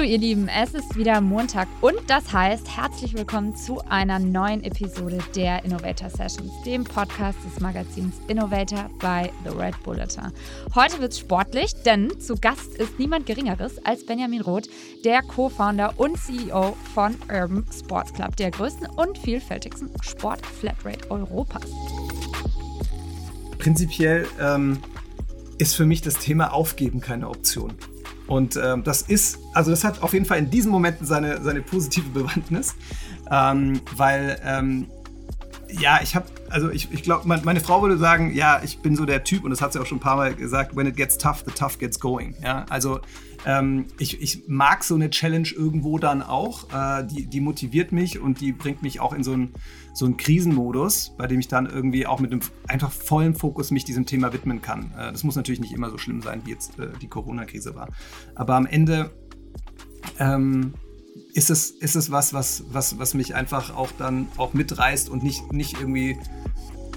Hallo ihr Lieben, es ist wieder Montag und das heißt herzlich willkommen zu einer neuen Episode der Innovator Sessions, dem Podcast des Magazins Innovator bei The Red Bulletin. Heute wird es sportlich, denn zu Gast ist niemand Geringeres als Benjamin Roth, der Co-Founder und CEO von Urban Sports Club, der größten und vielfältigsten Sport-Flatrate Europas. Prinzipiell ähm, ist für mich das Thema Aufgeben keine Option. Und ähm, das ist, also das hat auf jeden Fall in diesen Momenten seine, seine positive Bewandtnis, ähm, weil ähm, ja, ich habe, also ich, ich glaube, meine Frau würde sagen, ja, ich bin so der Typ und das hat sie auch schon ein paar Mal gesagt, when it gets tough, the tough gets going. Ja, also ähm, ich, ich mag so eine Challenge irgendwo dann auch. Äh, die, die motiviert mich und die bringt mich auch in so einen so einen Krisenmodus, bei dem ich dann irgendwie auch mit einem einfach vollen Fokus mich diesem Thema widmen kann. Äh, das muss natürlich nicht immer so schlimm sein, wie jetzt äh, die Corona-Krise war. Aber am Ende ähm, ist es, ist es was, was, was, was mich einfach auch dann auch mitreißt und nicht, nicht irgendwie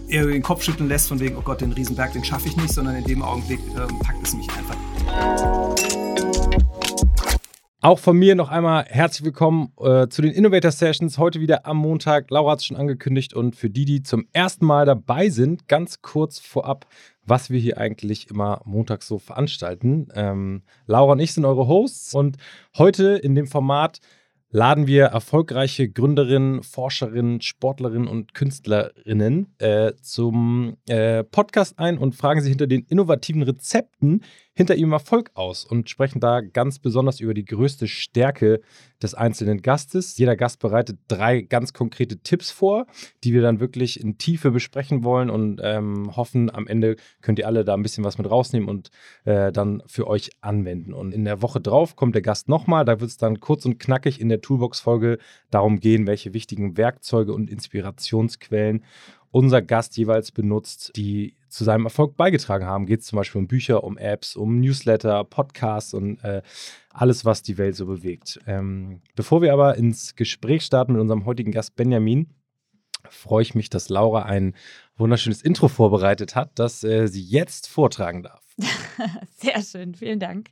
den Kopf schütteln lässt von wegen, oh Gott, den Riesenberg, den schaffe ich nicht, sondern in dem Augenblick ähm, packt es mich einfach. Auch von mir noch einmal herzlich willkommen äh, zu den Innovator Sessions. Heute wieder am Montag. Laura hat es schon angekündigt. Und für die, die zum ersten Mal dabei sind, ganz kurz vorab, was wir hier eigentlich immer montags so veranstalten. Ähm, Laura und ich sind eure Hosts. Und heute in dem Format laden wir erfolgreiche Gründerinnen, Forscherinnen, Sportlerinnen und Künstlerinnen äh, zum äh, Podcast ein und fragen sie hinter den innovativen Rezepten hinter ihrem Erfolg aus und sprechen da ganz besonders über die größte Stärke des einzelnen Gastes. Jeder Gast bereitet drei ganz konkrete Tipps vor, die wir dann wirklich in Tiefe besprechen wollen und ähm, hoffen, am Ende könnt ihr alle da ein bisschen was mit rausnehmen und äh, dann für euch anwenden. Und in der Woche drauf kommt der Gast nochmal. Da wird es dann kurz und knackig in der Toolbox-Folge darum gehen, welche wichtigen Werkzeuge und Inspirationsquellen unser Gast jeweils benutzt, die zu seinem Erfolg beigetragen haben. Geht es zum Beispiel um Bücher, um Apps, um Newsletter, Podcasts und äh, alles, was die Welt so bewegt. Ähm, bevor wir aber ins Gespräch starten mit unserem heutigen Gast Benjamin, freue ich mich, dass Laura ein wunderschönes Intro vorbereitet hat, das äh, sie jetzt vortragen darf. Sehr schön, vielen Dank.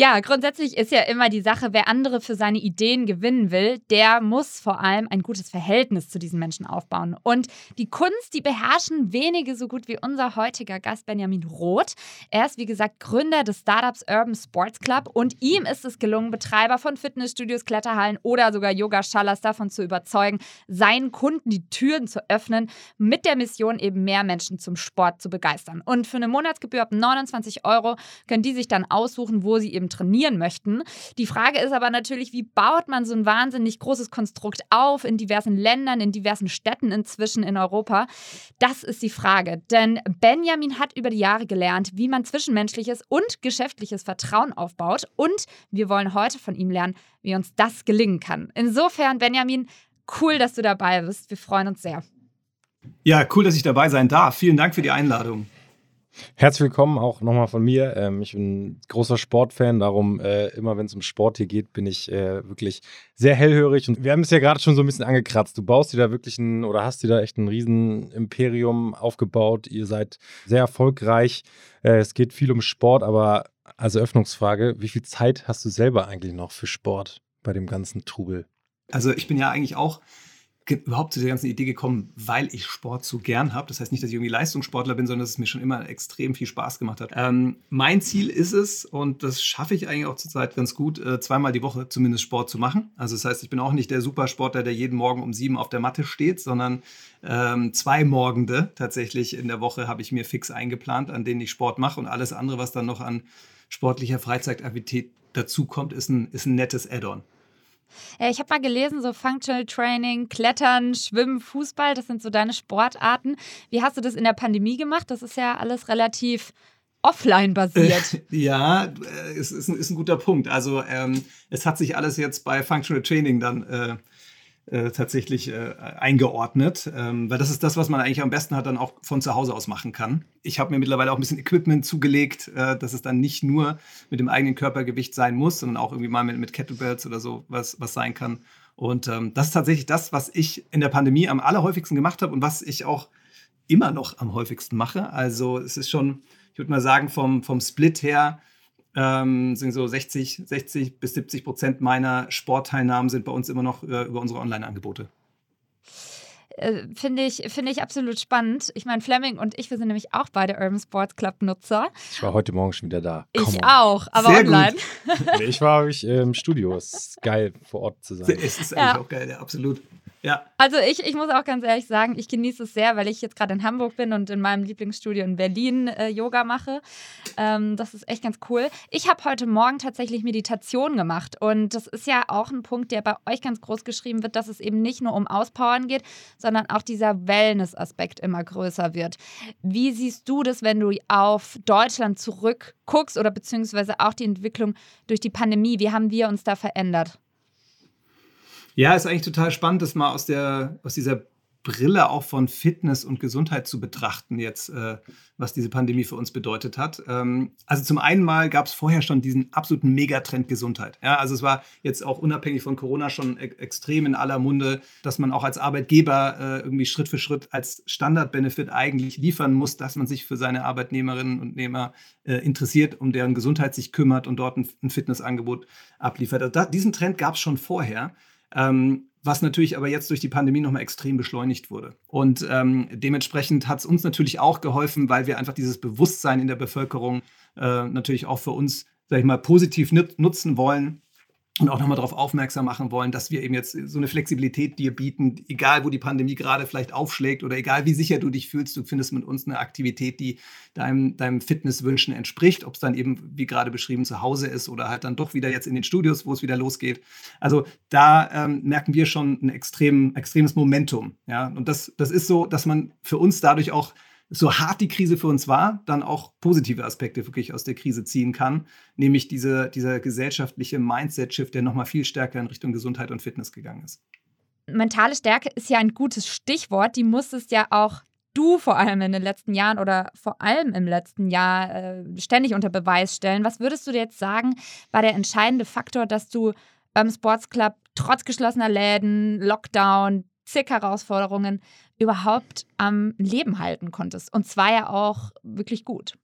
Ja, grundsätzlich ist ja immer die Sache, wer andere für seine Ideen gewinnen will, der muss vor allem ein gutes Verhältnis zu diesen Menschen aufbauen. Und die Kunst, die beherrschen wenige so gut wie unser heutiger Gast Benjamin Roth. Er ist, wie gesagt, Gründer des Startups Urban Sports Club und ihm ist es gelungen, Betreiber von Fitnessstudios, Kletterhallen oder sogar Yoga-Schallers davon zu überzeugen, seinen Kunden die Türen zu öffnen, mit der Mission eben mehr Menschen zum Sport zu begeistern. Und für eine Monatsgebühr ab 29 Euro können die sich dann aussuchen, wo sie eben trainieren möchten. Die Frage ist aber natürlich, wie baut man so ein wahnsinnig großes Konstrukt auf in diversen Ländern, in diversen Städten inzwischen in Europa? Das ist die Frage. Denn Benjamin hat über die Jahre gelernt, wie man zwischenmenschliches und geschäftliches Vertrauen aufbaut. Und wir wollen heute von ihm lernen, wie uns das gelingen kann. Insofern, Benjamin, cool, dass du dabei bist. Wir freuen uns sehr. Ja, cool, dass ich dabei sein darf. Vielen Dank für die Einladung. Herzlich willkommen auch nochmal von mir. Ähm, ich bin großer Sportfan, darum äh, immer wenn es um Sport hier geht, bin ich äh, wirklich sehr hellhörig. Und wir haben es ja gerade schon so ein bisschen angekratzt. Du baust dir da wirklich ein oder hast dir da echt ein riesen Imperium aufgebaut. Ihr seid sehr erfolgreich. Äh, es geht viel um Sport, aber als Eröffnungsfrage, wie viel Zeit hast du selber eigentlich noch für Sport bei dem ganzen Trubel? Also ich bin ja eigentlich auch überhaupt zu der ganzen Idee gekommen, weil ich Sport so gern habe. Das heißt nicht, dass ich irgendwie Leistungssportler bin, sondern dass es mir schon immer extrem viel Spaß gemacht hat. Ähm, mein Ziel ist es, und das schaffe ich eigentlich auch zurzeit ganz gut, äh, zweimal die Woche zumindest Sport zu machen. Also das heißt, ich bin auch nicht der Supersportler, der jeden Morgen um sieben auf der Matte steht, sondern ähm, zwei Morgende tatsächlich in der Woche habe ich mir fix eingeplant, an denen ich Sport mache und alles andere, was dann noch an sportlicher Freizeitaktivität dazukommt, ist ein, ist ein nettes Add-on. Ich habe mal gelesen, so Functional Training, Klettern, Schwimmen, Fußball, das sind so deine Sportarten. Wie hast du das in der Pandemie gemacht? Das ist ja alles relativ offline basiert. ja, äh, es ist ein, ist ein guter Punkt. Also ähm, es hat sich alles jetzt bei Functional Training dann äh, äh, tatsächlich äh, eingeordnet, ähm, weil das ist das, was man eigentlich am besten hat, dann auch von zu Hause aus machen kann. Ich habe mir mittlerweile auch ein bisschen Equipment zugelegt, äh, dass es dann nicht nur mit dem eigenen Körpergewicht sein muss, sondern auch irgendwie mal mit, mit Kettlebells oder so was, was sein kann. Und ähm, das ist tatsächlich das, was ich in der Pandemie am allerhäufigsten gemacht habe und was ich auch immer noch am häufigsten mache. Also es ist schon, ich würde mal sagen, vom, vom Split her ähm, sind so 60, 60 bis 70 Prozent meiner Sportteilnahmen sind bei uns immer noch äh, über unsere Online-Angebote. Äh, Finde ich, find ich absolut spannend. Ich meine, Fleming und ich, wir sind nämlich auch beide Urban Sports Club Nutzer. Ich war heute Morgen schon wieder da. Come ich on. auch, aber Sehr online. ich war ich, im Studio. Es ist geil, vor Ort zu sein. Es ist eigentlich ja. auch geil, ja, absolut. Ja. Also ich, ich muss auch ganz ehrlich sagen, ich genieße es sehr, weil ich jetzt gerade in Hamburg bin und in meinem Lieblingsstudio in Berlin äh, Yoga mache. Ähm, das ist echt ganz cool. Ich habe heute Morgen tatsächlich Meditation gemacht und das ist ja auch ein Punkt, der bei euch ganz groß geschrieben wird, dass es eben nicht nur um Auspowern geht, sondern auch dieser Wellness-Aspekt immer größer wird. Wie siehst du das, wenn du auf Deutschland zurückguckst oder beziehungsweise auch die Entwicklung durch die Pandemie? Wie haben wir uns da verändert? Ja, ist eigentlich total spannend, das mal aus, der, aus dieser Brille auch von Fitness und Gesundheit zu betrachten, jetzt, äh, was diese Pandemie für uns bedeutet hat. Ähm, also zum einen mal gab es vorher schon diesen absoluten Megatrend Gesundheit. Ja, also es war jetzt auch unabhängig von Corona schon e extrem in aller Munde, dass man auch als Arbeitgeber äh, irgendwie Schritt für Schritt als Standardbenefit eigentlich liefern muss, dass man sich für seine Arbeitnehmerinnen und Nehmer äh, interessiert, um deren Gesundheit sich kümmert und dort ein, ein Fitnessangebot abliefert. Also da, diesen Trend gab es schon vorher. Ähm, was natürlich aber jetzt durch die Pandemie nochmal extrem beschleunigt wurde. Und ähm, dementsprechend hat es uns natürlich auch geholfen, weil wir einfach dieses Bewusstsein in der Bevölkerung äh, natürlich auch für uns, sag ich mal, positiv nutzen wollen und auch nochmal darauf aufmerksam machen wollen, dass wir eben jetzt so eine Flexibilität dir bieten, egal wo die Pandemie gerade vielleicht aufschlägt oder egal wie sicher du dich fühlst, du findest mit uns eine Aktivität, die deinem, deinem Fitnesswünschen entspricht, ob es dann eben, wie gerade beschrieben, zu Hause ist oder halt dann doch wieder jetzt in den Studios, wo es wieder losgeht. Also da ähm, merken wir schon ein extrem, extremes Momentum. Ja? Und das, das ist so, dass man für uns dadurch auch so hart die Krise für uns war, dann auch positive Aspekte wirklich aus der Krise ziehen kann, nämlich diese, dieser gesellschaftliche Mindset-Shift, der nochmal viel stärker in Richtung Gesundheit und Fitness gegangen ist. Mentale Stärke ist ja ein gutes Stichwort, die musstest ja auch du vor allem in den letzten Jahren oder vor allem im letzten Jahr äh, ständig unter Beweis stellen. Was würdest du dir jetzt sagen, war der entscheidende Faktor, dass du beim Sports Club trotz geschlossener Läden, Lockdown, zig Herausforderungen überhaupt am Leben halten konntest. Und zwar ja auch wirklich gut.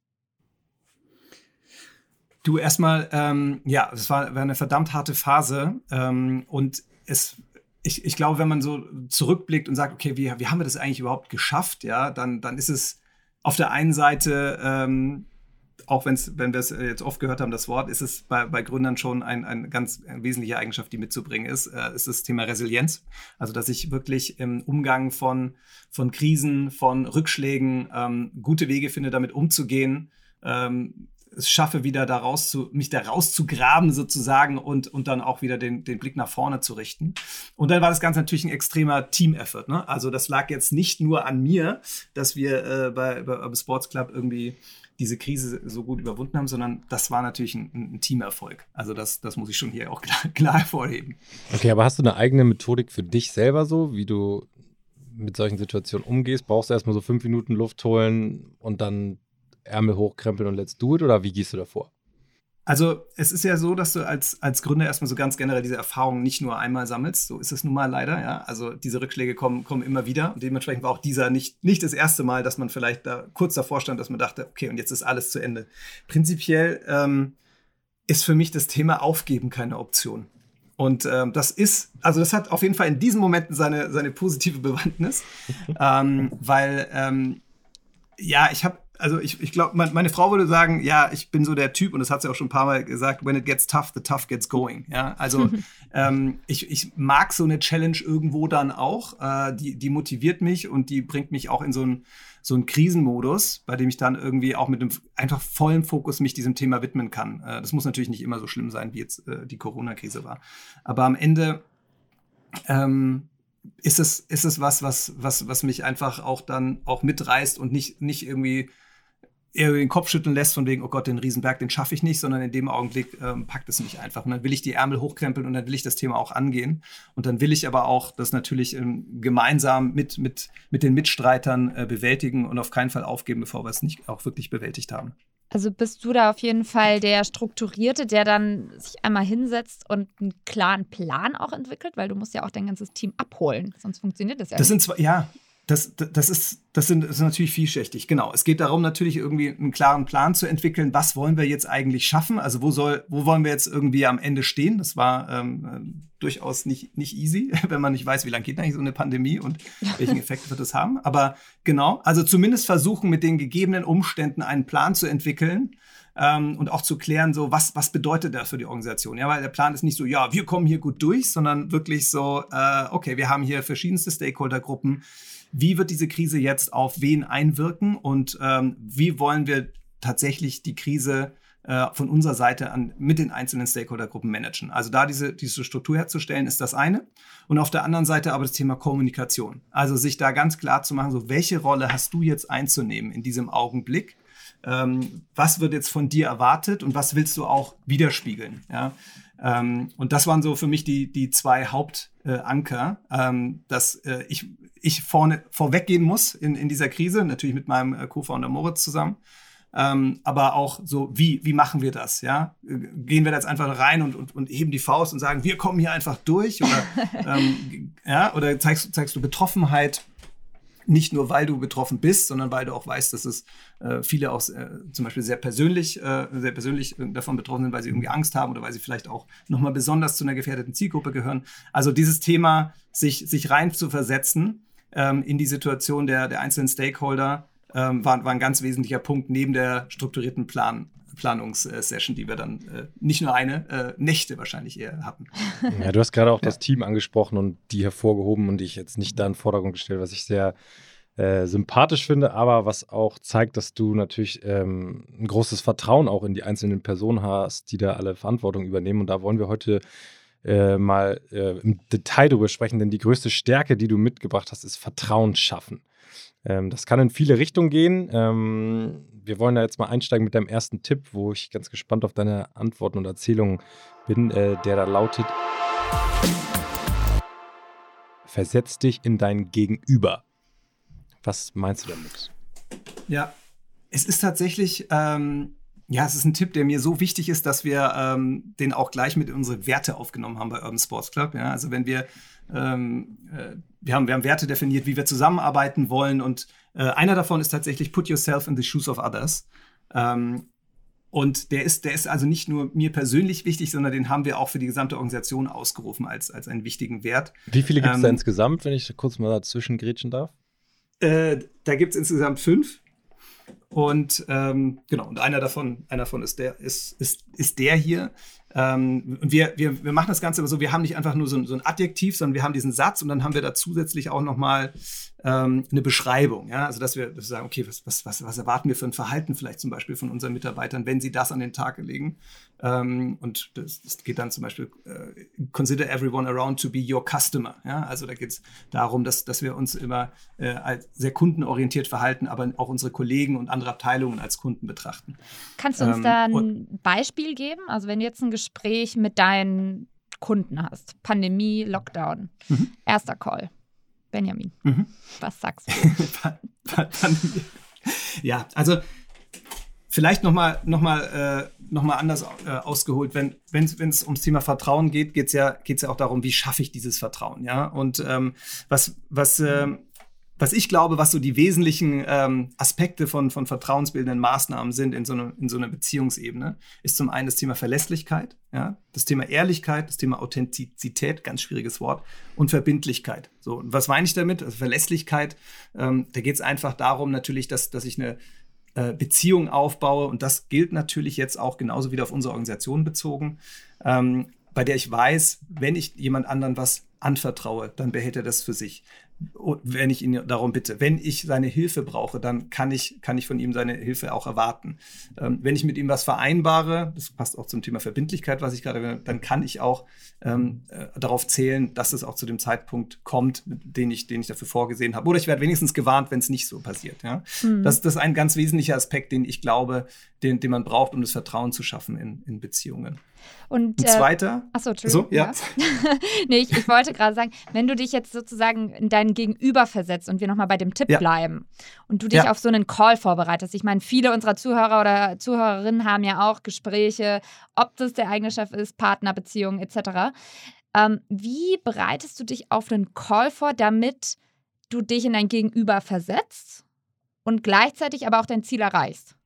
Du erstmal, ähm, ja, es war, war, eine verdammt harte Phase ähm, und es, ich, ich glaube, wenn man so zurückblickt und sagt, okay, wie, wie haben wir das eigentlich überhaupt geschafft, ja, dann, dann ist es auf der einen Seite ähm, auch wenn's, wenn wir es jetzt oft gehört haben, das Wort, ist es bei, bei Gründern schon ein, eine ganz wesentliche Eigenschaft, die mitzubringen ist, äh, ist das Thema Resilienz. Also, dass ich wirklich im Umgang von, von Krisen, von Rückschlägen ähm, gute Wege finde, damit umzugehen. Ähm, es schaffe, wieder da raus zu, mich da rauszugraben sozusagen und, und dann auch wieder den, den Blick nach vorne zu richten. Und dann war das Ganze natürlich ein extremer Team-Effort. Ne? Also das lag jetzt nicht nur an mir, dass wir äh, bei, bei Sports Club irgendwie diese Krise so gut überwunden haben, sondern das war natürlich ein, ein Teamerfolg. Also das, das muss ich schon hier auch klar, klar hervorheben. Okay, aber hast du eine eigene Methodik für dich selber so, wie du mit solchen Situationen umgehst? Brauchst du erstmal so fünf Minuten Luft holen und dann Ärmel hochkrempeln und let's do it oder wie gehst du davor? Also es ist ja so, dass du als, als Gründer erstmal so ganz generell diese Erfahrungen nicht nur einmal sammelst. So ist es nun mal leider, ja. Also diese Rückschläge kommen, kommen immer wieder. Und dementsprechend war auch dieser nicht, nicht das erste Mal, dass man vielleicht da kurz davor stand, dass man dachte, okay, und jetzt ist alles zu Ende. Prinzipiell ähm, ist für mich das Thema Aufgeben keine Option. Und ähm, das ist, also das hat auf jeden Fall in diesen Momenten seine, seine positive Bewandtnis, ähm, weil ähm, ja, ich habe also ich, ich glaube, meine Frau würde sagen, ja, ich bin so der Typ, und das hat sie auch schon ein paar Mal gesagt, when it gets tough, the tough gets going. Ja, also ähm, ich, ich mag so eine Challenge irgendwo dann auch. Äh, die, die motiviert mich und die bringt mich auch in so einen so einen Krisenmodus, bei dem ich dann irgendwie auch mit einem einfach vollen Fokus mich diesem Thema widmen kann. Äh, das muss natürlich nicht immer so schlimm sein, wie jetzt äh, die Corona-Krise war. Aber am Ende ähm, ist es, ist es was, was, was, was mich einfach auch dann auch mitreißt und nicht, nicht irgendwie eher den Kopf schütteln lässt, von wegen, oh Gott, den Riesenberg, den schaffe ich nicht, sondern in dem Augenblick ähm, packt es mich einfach. Und dann will ich die Ärmel hochkrempeln und dann will ich das Thema auch angehen. Und dann will ich aber auch das natürlich ähm, gemeinsam mit, mit, mit den Mitstreitern äh, bewältigen und auf keinen Fall aufgeben, bevor wir es nicht auch wirklich bewältigt haben. Also bist du da auf jeden Fall der Strukturierte, der dann sich einmal hinsetzt und einen klaren Plan auch entwickelt, weil du musst ja auch dein ganzes Team abholen, sonst funktioniert das ja das nicht. Sind zwei, ja, das, das, ist, das, sind, das ist natürlich vielschichtig, genau. Es geht darum, natürlich irgendwie einen klaren Plan zu entwickeln, was wollen wir jetzt eigentlich schaffen? Also wo soll, wo wollen wir jetzt irgendwie am Ende stehen? Das war ähm, durchaus nicht, nicht easy, wenn man nicht weiß, wie lange geht eigentlich so eine Pandemie und welchen Effekt wird es haben. Aber genau, also zumindest versuchen, mit den gegebenen Umständen einen Plan zu entwickeln, ähm, und auch zu klären, so was, was bedeutet das für die Organisation? Ja, weil der Plan ist nicht so, ja, wir kommen hier gut durch, sondern wirklich so, äh, okay, wir haben hier verschiedenste Stakeholdergruppen. Wie wird diese Krise jetzt auf wen einwirken und ähm, wie wollen wir tatsächlich die Krise äh, von unserer Seite an mit den einzelnen Stakeholdergruppen managen. Also da diese, diese Struktur herzustellen, ist das eine. Und auf der anderen Seite aber das Thema Kommunikation. Also sich da ganz klar zu machen, so welche Rolle hast du jetzt einzunehmen in diesem Augenblick? ähm, was wird jetzt von dir erwartet und was willst du auch widerspiegeln. Ja? Ähm, und das waren so für mich die, die zwei Hauptanker, äh, ähm, dass äh, ich, ich vorne vorweggehen muss in, in dieser Krise, natürlich mit meinem äh, Co-Founder Moritz zusammen. Ähm, aber auch so, wie, wie machen wir das? Ja? Gehen wir da jetzt einfach rein und, und, und heben die Faust und sagen, wir kommen hier einfach durch? Oder, ähm, ja? oder zeigst, zeigst du Betroffenheit? Nicht nur, weil du betroffen bist, sondern weil du auch weißt, dass es äh, viele auch äh, zum Beispiel sehr persönlich, äh, sehr persönlich davon betroffen sind, weil sie irgendwie Angst haben oder weil sie vielleicht auch nochmal besonders zu einer gefährdeten Zielgruppe gehören. Also dieses Thema, sich, sich rein zu versetzen ähm, in die Situation der, der einzelnen Stakeholder, ähm, war, war ein ganz wesentlicher Punkt neben der strukturierten Plan, Planungssession, die wir dann äh, nicht nur eine, äh, Nächte wahrscheinlich eher hatten. Ja, du hast gerade auch ja. das Team angesprochen und die hervorgehoben und ich jetzt nicht da in den Vordergrund gestellt, was ich sehr äh, sympathisch finde, aber was auch zeigt, dass du natürlich ähm, ein großes Vertrauen auch in die einzelnen Personen hast, die da alle Verantwortung übernehmen. Und da wollen wir heute äh, mal äh, im Detail drüber sprechen, denn die größte Stärke, die du mitgebracht hast, ist Vertrauen schaffen. Ähm, das kann in viele Richtungen gehen. Ähm, wir wollen da jetzt mal einsteigen mit deinem ersten Tipp, wo ich ganz gespannt auf deine Antworten und Erzählungen bin, äh, der da lautet: Versetz dich in dein Gegenüber. Was meinst du damit? Ja, es ist tatsächlich, ähm, ja, es ist ein Tipp, der mir so wichtig ist, dass wir ähm, den auch gleich mit unsere Werte aufgenommen haben bei Urban Sports Club. Ja? Also wenn wir ähm, äh, wir, haben, wir haben Werte definiert, wie wir zusammenarbeiten wollen. Und äh, einer davon ist tatsächlich Put yourself in the shoes of others. Ähm, und der ist, der ist also nicht nur mir persönlich wichtig, sondern den haben wir auch für die gesamte Organisation ausgerufen als, als einen wichtigen Wert. Wie viele gibt es ähm, da insgesamt, wenn ich kurz mal dazwischen grätschen darf? Äh, da gibt es insgesamt fünf. Und ähm, genau, und einer davon, einer davon ist der, ist, ist, ist der hier. Ähm, und wir, wir, wir machen das Ganze aber so, wir haben nicht einfach nur so, so, ein Adjektiv, sondern wir haben diesen Satz und dann haben wir da zusätzlich auch nochmal ähm, eine Beschreibung. Ja? Also dass wir, dass wir sagen, okay, was, was, was, was erwarten wir für ein Verhalten vielleicht zum Beispiel von unseren Mitarbeitern, wenn sie das an den Tag legen. Ähm, und das, das, geht dann zum Beispiel, äh, consider everyone around to be your customer. Ja? Also da geht es darum, dass, dass wir uns immer äh, als sehr kundenorientiert verhalten, aber auch unsere Kollegen und andere Abteilungen als Kunden betrachten. Kannst du uns ähm, da ein Beispiel geben? Also wenn du jetzt ein Gespräch mit deinen Kunden hast, Pandemie, Lockdown, mhm. erster Call. Benjamin, mhm. was sagst du? ja, also vielleicht nochmal noch mal, äh, noch mal anders äh, ausgeholt. Wenn es ums Thema Vertrauen geht, geht es ja, geht's ja auch darum, wie schaffe ich dieses Vertrauen. Ja? Und ähm, was, was äh, was ich glaube, was so die wesentlichen ähm, Aspekte von, von vertrauensbildenden Maßnahmen sind in so, eine, in so einer Beziehungsebene, ist zum einen das Thema Verlässlichkeit, ja, das Thema Ehrlichkeit, das Thema Authentizität, ganz schwieriges Wort, und Verbindlichkeit. So, was meine ich damit? Also Verlässlichkeit, ähm, da geht es einfach darum, natürlich, dass, dass ich eine äh, Beziehung aufbaue, und das gilt natürlich jetzt auch genauso wieder auf unsere Organisation bezogen, ähm, bei der ich weiß, wenn ich jemand anderen was anvertraue, dann behält er das für sich wenn ich ihn darum bitte. Wenn ich seine Hilfe brauche, dann kann ich, kann ich von ihm seine Hilfe auch erwarten. Ähm, wenn ich mit ihm was vereinbare, das passt auch zum Thema Verbindlichkeit, was ich gerade, dann kann ich auch ähm, äh, darauf zählen, dass es auch zu dem Zeitpunkt kommt, den ich, den ich dafür vorgesehen habe. Oder ich werde wenigstens gewarnt, wenn es nicht so passiert. Ja? Mhm. Das, das ist ein ganz wesentlicher Aspekt, den ich glaube, den, den man braucht, um das Vertrauen zu schaffen in, in Beziehungen. Und, Ein zweiter. Äh, achso, Entschuldigung. So, ja. ja. nee, ich, ich wollte gerade sagen, wenn du dich jetzt sozusagen in dein Gegenüber versetzt und wir nochmal bei dem Tipp ja. bleiben und du dich ja. auf so einen Call vorbereitest. Ich meine, viele unserer Zuhörer oder Zuhörerinnen haben ja auch Gespräche, ob das der eigene Chef ist, Partnerbeziehungen etc. Ähm, wie bereitest du dich auf einen Call vor, damit du dich in dein Gegenüber versetzt und gleichzeitig aber auch dein Ziel erreichst.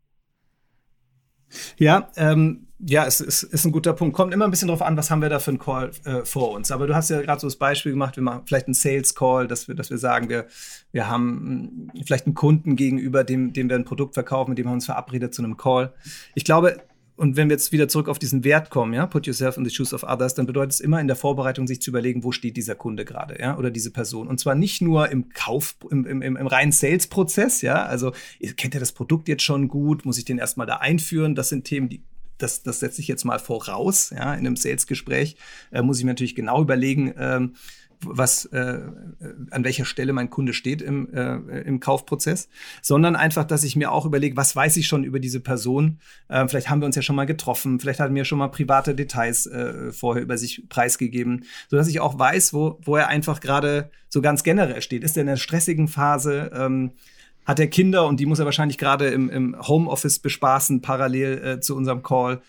Ja, ähm, ja, es ist, ist ein guter Punkt. Kommt immer ein bisschen darauf an, was haben wir da für einen Call äh, vor uns. Aber du hast ja gerade so das Beispiel gemacht, wir machen vielleicht einen Sales Call, dass wir, dass wir sagen, wir, wir haben hm, vielleicht einen Kunden gegenüber, dem, dem wir ein Produkt verkaufen, mit dem haben wir uns verabredet zu einem Call. Ich glaube, und wenn wir jetzt wieder zurück auf diesen Wert kommen, ja, put yourself in the shoes of others, dann bedeutet es immer in der Vorbereitung, sich zu überlegen, wo steht dieser Kunde gerade, ja, oder diese Person. Und zwar nicht nur im Kauf, im, im, im reinen Sales-Prozess, ja, also kennt ihr das Produkt jetzt schon gut, muss ich den erstmal da einführen? Das sind Themen, die das, das setze ich jetzt mal voraus, ja, in einem Sales-Gespräch, äh, muss ich mir natürlich genau überlegen, ähm, was, äh, an welcher Stelle mein Kunde steht im, äh, im Kaufprozess, sondern einfach, dass ich mir auch überlege, was weiß ich schon über diese Person. Äh, vielleicht haben wir uns ja schon mal getroffen, vielleicht hat er mir schon mal private Details äh, vorher über sich preisgegeben, sodass ich auch weiß, wo, wo er einfach gerade so ganz generell steht. Ist er in einer stressigen Phase? Ähm, hat er Kinder und die muss er wahrscheinlich gerade im, im Homeoffice bespaßen, parallel äh, zu unserem Call.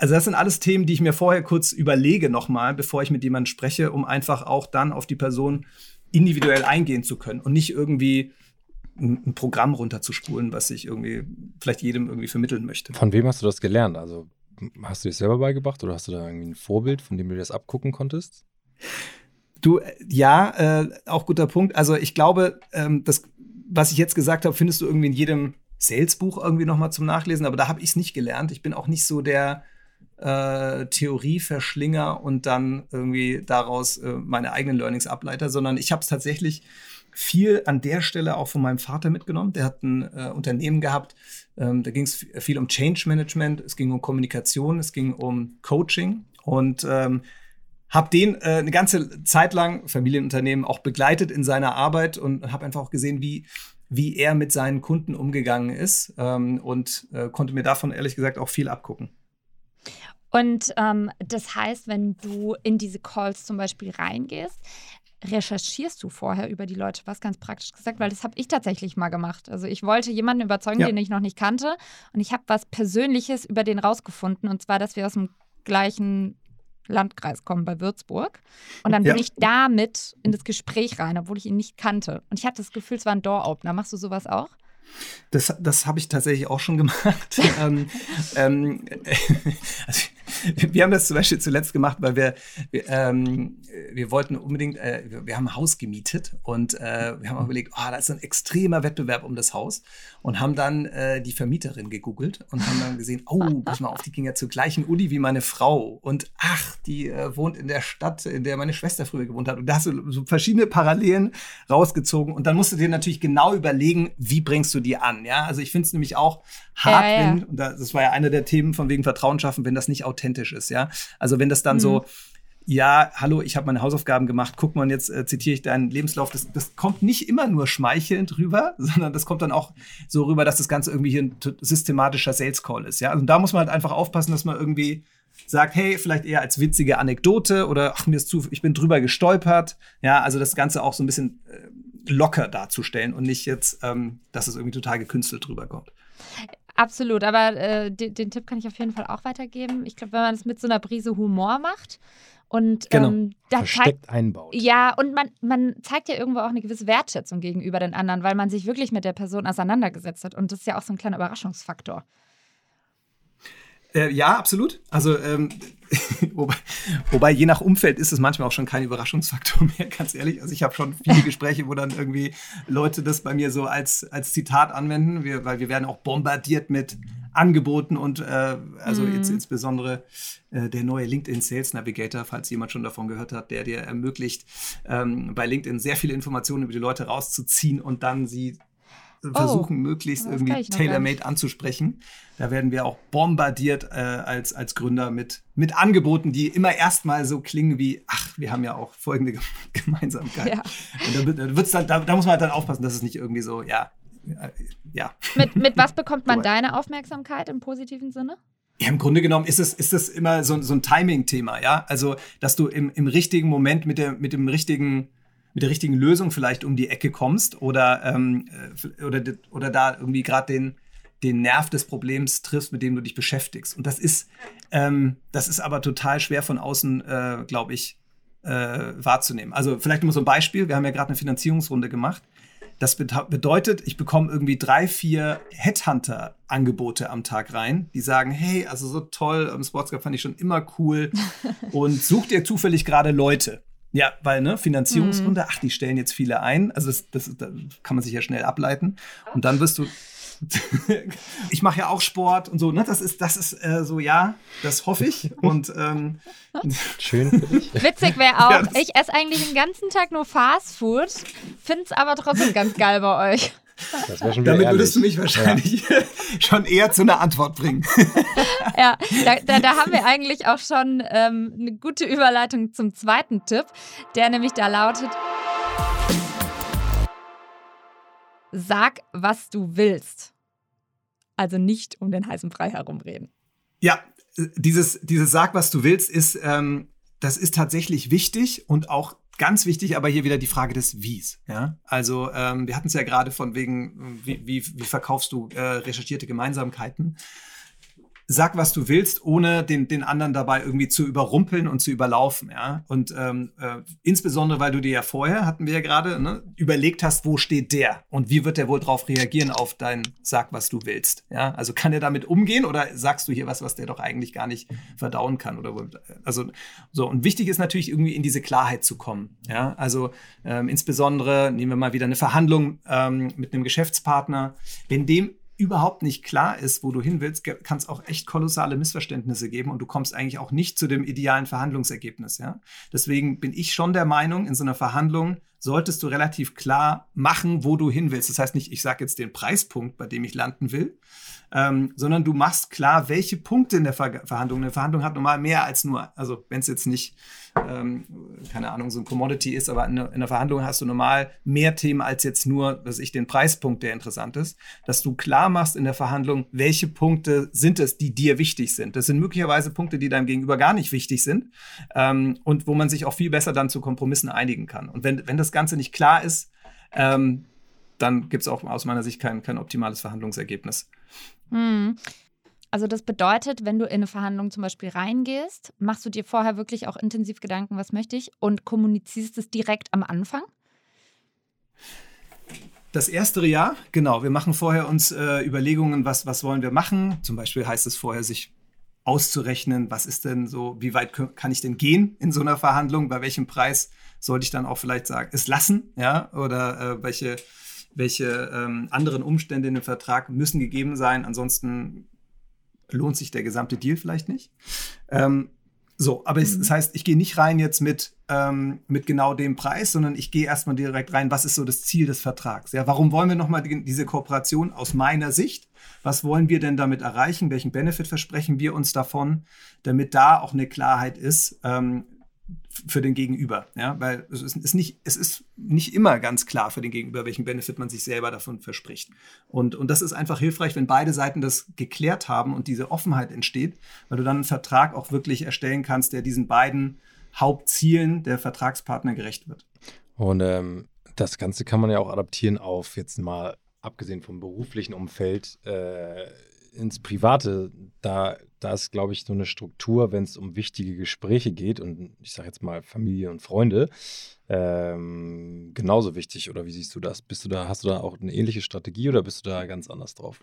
Also das sind alles Themen, die ich mir vorher kurz überlege nochmal, bevor ich mit jemandem spreche, um einfach auch dann auf die Person individuell eingehen zu können und nicht irgendwie ein, Programm runterzuspulen, was ich irgendwie vielleicht jedem irgendwie vermitteln möchte. Von wem hast du das gelernt? Also hast du dir selber beigebracht oder hast du da irgendwie ein Vorbild, von dem du dir das abgucken konntest? Du, äh, ja, äh, auch guter Punkt. Also ich glaube, ähm, das, was ich jetzt gesagt habe, findest du irgendwie in jedem Salesbuch irgendwie nochmal zum Nachlesen, aber da habe ich es nicht gelernt. Ich bin auch nicht so der äh, Theorieverschlinger und dann irgendwie daraus äh, meine eigenen Learnings ableiter, sondern ich habe es tatsächlich viel an der Stelle auch von meinem Vater mitgenommen. Der hat ein äh, Unternehmen gehabt, ähm, da ging es viel um Change Management, es ging um Kommunikation, es ging um Coaching und ähm, habe den äh, eine ganze Zeit lang Familienunternehmen auch begleitet in seiner Arbeit und habe einfach auch gesehen, wie wie er mit seinen Kunden umgegangen ist ähm, und äh, konnte mir davon ehrlich gesagt auch viel abgucken. Und ähm, das heißt, wenn du in diese Calls zum Beispiel reingehst, recherchierst du vorher über die Leute, was ganz praktisch gesagt, weil das habe ich tatsächlich mal gemacht. Also ich wollte jemanden überzeugen, ja. den ich noch nicht kannte und ich habe was Persönliches über den rausgefunden und zwar, dass wir aus dem gleichen Landkreis kommen bei Würzburg. Und dann ja. bin ich damit in das Gespräch rein, obwohl ich ihn nicht kannte. Und ich hatte das Gefühl, es war ein Door-Opener. Machst du sowas auch? Das, das habe ich tatsächlich auch schon gemacht. ähm, ähm, also, wir haben das zum Beispiel zuletzt gemacht, weil wir, wir, ähm, wir wollten unbedingt, äh, wir haben ein Haus gemietet und äh, wir haben auch überlegt, oh, da ist ein extremer Wettbewerb um das Haus und haben dann äh, die Vermieterin gegoogelt und haben dann gesehen, oh, pass mal auf, die ging ja zur gleichen Uni wie meine Frau und ach, die äh, wohnt in der Stadt, in der meine Schwester früher gewohnt hat und da hast du so verschiedene Parallelen rausgezogen und dann musst du dir natürlich genau überlegen, wie bringst du die an, ja? Also ich finde es nämlich auch hart, ja, ja. wenn, und das war ja einer der Themen von wegen Vertrauen schaffen, wenn das nicht authentisch ist, ja. Also wenn das dann mhm. so, ja, hallo, ich habe meine Hausaufgaben gemacht, guck mal, jetzt äh, zitiere ich deinen Lebenslauf. Das, das kommt nicht immer nur schmeichelnd rüber, sondern das kommt dann auch so rüber, dass das Ganze irgendwie hier ein systematischer Sales Call ist, ja. Also da muss man halt einfach aufpassen, dass man irgendwie sagt, hey, vielleicht eher als witzige Anekdote oder ach, mir ist zu, ich bin drüber gestolpert. Ja, also das Ganze auch so ein bisschen äh, locker darzustellen und nicht jetzt, ähm, dass es irgendwie total gekünstelt drüber kommt. Absolut, aber äh, den, den, Tipp kann ich auf jeden Fall auch weitergeben. Ich glaube, wenn man es mit so einer Brise Humor macht und genau. ähm, da versteckt zeigt, einbaut. Ja, und man, man zeigt ja irgendwo auch eine gewisse Wertschätzung gegenüber den anderen, weil man sich wirklich mit der Person auseinandergesetzt hat. Und das ist ja auch so ein kleiner Überraschungsfaktor. Äh, ja, absolut. Also, ähm, wobei, wobei, je nach Umfeld ist es manchmal auch schon kein Überraschungsfaktor mehr, ganz ehrlich. Also ich habe schon viele Gespräche, wo dann irgendwie Leute das bei mir so als, als Zitat anwenden, wir, weil wir werden auch bombardiert mit Angeboten und äh, also mhm. jetzt insbesondere äh, der neue LinkedIn Sales Navigator, falls jemand schon davon gehört hat, der dir ermöglicht, ähm, bei LinkedIn sehr viele Informationen über die Leute rauszuziehen und dann sie versuchen, oh, möglichst irgendwie tailor-made anzusprechen. Da werden wir auch bombardiert äh, als, als Gründer mit, mit Angeboten, die immer erstmal so klingen wie, ach, wir haben ja auch folgende Gemeinsamkeit. Ja. Und da, wird's dann, da, da muss man halt dann aufpassen, dass es nicht irgendwie so, ja, äh, ja. Mit, mit was bekommt man deine Aufmerksamkeit im positiven Sinne? Ja, im Grunde genommen ist es, ist es immer so, so ein Timing-Thema, ja. Also, dass du im, im richtigen Moment mit, der, mit dem richtigen mit der richtigen Lösung vielleicht um die Ecke kommst oder, ähm, äh, oder, oder da irgendwie gerade den, den Nerv des Problems triffst, mit dem du dich beschäftigst. Und das ist, ähm, das ist aber total schwer von außen, äh, glaube ich, äh, wahrzunehmen. Also vielleicht nur so ein Beispiel. Wir haben ja gerade eine Finanzierungsrunde gemacht. Das bedeutet, ich bekomme irgendwie drei, vier Headhunter-Angebote am Tag rein, die sagen, hey, also so toll, im Sportscup fand ich schon immer cool und sucht ihr zufällig gerade Leute. Ja, weil, ne, Finanzierungsrunde, mhm. ach, die stellen jetzt viele ein. Also das, das, das kann man sich ja schnell ableiten. Und dann wirst du ich mache ja auch Sport und so, ne? Das ist, das ist äh, so, ja, das hoffe ich. Und ähm, schön für dich. Witzig wäre auch, ja, ich esse eigentlich den ganzen Tag nur Fast Food, finde es aber trotzdem ganz geil bei euch. Damit ehrlich. würdest du mich wahrscheinlich ja. schon eher zu einer Antwort bringen. ja, da, da, da haben wir eigentlich auch schon ähm, eine gute Überleitung zum zweiten Tipp, der nämlich da lautet. Sag, was du willst. Also nicht um den heißen Brei herumreden. Ja, dieses, dieses Sag, was du willst, ist, ähm, das ist tatsächlich wichtig und auch ganz wichtig, aber hier wieder die Frage des Wies. Ja? Also ähm, wir hatten es ja gerade von wegen, wie, wie, wie verkaufst du äh, recherchierte Gemeinsamkeiten sag, was du willst, ohne den, den anderen dabei irgendwie zu überrumpeln und zu überlaufen. Ja? Und ähm, äh, insbesondere, weil du dir ja vorher, hatten wir ja gerade, ne, überlegt hast, wo steht der und wie wird der wohl darauf reagieren auf dein Sag, was du willst. Ja? Also kann er damit umgehen oder sagst du hier was, was der doch eigentlich gar nicht verdauen kann? Oder also so. Und wichtig ist natürlich irgendwie in diese Klarheit zu kommen. Ja? Also ähm, insbesondere nehmen wir mal wieder eine Verhandlung ähm, mit einem Geschäftspartner. Wenn dem überhaupt nicht klar ist, wo du hin willst, kann es auch echt kolossale Missverständnisse geben und du kommst eigentlich auch nicht zu dem idealen Verhandlungsergebnis. Ja? Deswegen bin ich schon der Meinung, in so einer Verhandlung solltest du relativ klar machen, wo du hin willst. Das heißt nicht, ich sage jetzt den Preispunkt, bei dem ich landen will, ähm, sondern du machst klar, welche Punkte in der Ver Verhandlung. Eine Verhandlung hat normal mehr als nur, also wenn es jetzt nicht, ähm, keine Ahnung, so ein Commodity ist, aber in, in einer Verhandlung hast du normal mehr Themen als jetzt nur, dass ich den Preispunkt, der interessant ist, dass du klar machst in der Verhandlung, welche Punkte sind es, die dir wichtig sind. Das sind möglicherweise Punkte, die deinem Gegenüber gar nicht wichtig sind ähm, und wo man sich auch viel besser dann zu Kompromissen einigen kann. Und wenn, wenn das Ganze nicht klar ist, ähm, dann gibt es auch aus meiner Sicht kein, kein optimales Verhandlungsergebnis. Hm. Also das bedeutet, wenn du in eine Verhandlung zum Beispiel reingehst, machst du dir vorher wirklich auch intensiv Gedanken, was möchte ich, und kommunizierst es direkt am Anfang? Das erste Jahr, genau. Wir machen vorher uns äh, Überlegungen, was, was wollen wir machen. Zum Beispiel heißt es vorher, sich auszurechnen, was ist denn so, wie weit kann ich denn gehen in so einer Verhandlung, bei welchem Preis sollte ich dann auch vielleicht sagen, es lassen, ja, oder äh, welche welche ähm, anderen Umstände in dem Vertrag müssen gegeben sein, ansonsten lohnt sich der gesamte Deal vielleicht nicht. Ähm, so, aber es, mhm. das heißt, ich gehe nicht rein jetzt mit, ähm, mit genau dem Preis, sondern ich gehe erstmal direkt rein, was ist so das Ziel des Vertrags? Ja, warum wollen wir nochmal die, diese Kooperation aus meiner Sicht? Was wollen wir denn damit erreichen? Welchen Benefit versprechen wir uns davon, damit da auch eine Klarheit ist, ähm, für den Gegenüber. Ja? Weil es ist, nicht, es ist nicht immer ganz klar für den Gegenüber, welchen Benefit man sich selber davon verspricht. Und, und das ist einfach hilfreich, wenn beide Seiten das geklärt haben und diese Offenheit entsteht, weil du dann einen Vertrag auch wirklich erstellen kannst, der diesen beiden Hauptzielen der Vertragspartner gerecht wird. Und ähm, das Ganze kann man ja auch adaptieren auf jetzt mal abgesehen vom beruflichen Umfeld äh, ins Private, da, da ist, glaube ich, so eine Struktur, wenn es um wichtige Gespräche geht und ich sage jetzt mal Familie und Freunde, ähm, genauso wichtig. Oder wie siehst du das? Bist du da, hast du da auch eine ähnliche Strategie oder bist du da ganz anders drauf?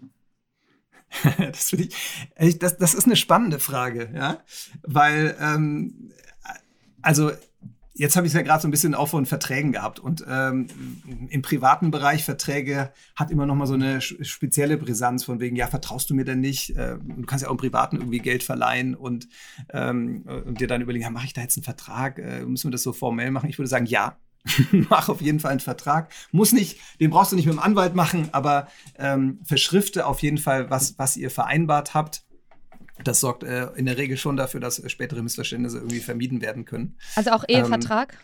das, ich, das, das ist eine spannende Frage, ja, weil ähm, also Jetzt habe ich es ja gerade so ein bisschen auch von Verträgen gehabt. Und ähm, im privaten Bereich Verträge hat immer noch mal so eine spezielle Brisanz von wegen, ja, vertraust du mir denn nicht? Äh, du kannst ja auch im Privaten irgendwie Geld verleihen und, ähm, und dir dann überlegen, ja, mache ich da jetzt einen Vertrag? Äh, müssen wir das so formell machen? Ich würde sagen, ja. Mach auf jeden Fall einen Vertrag. Muss nicht, den brauchst du nicht mit dem Anwalt machen, aber ähm, verschrifte auf jeden Fall, was, was ihr vereinbart habt das sorgt äh, in der Regel schon dafür, dass spätere Missverständnisse irgendwie vermieden werden können. Also auch Ehevertrag?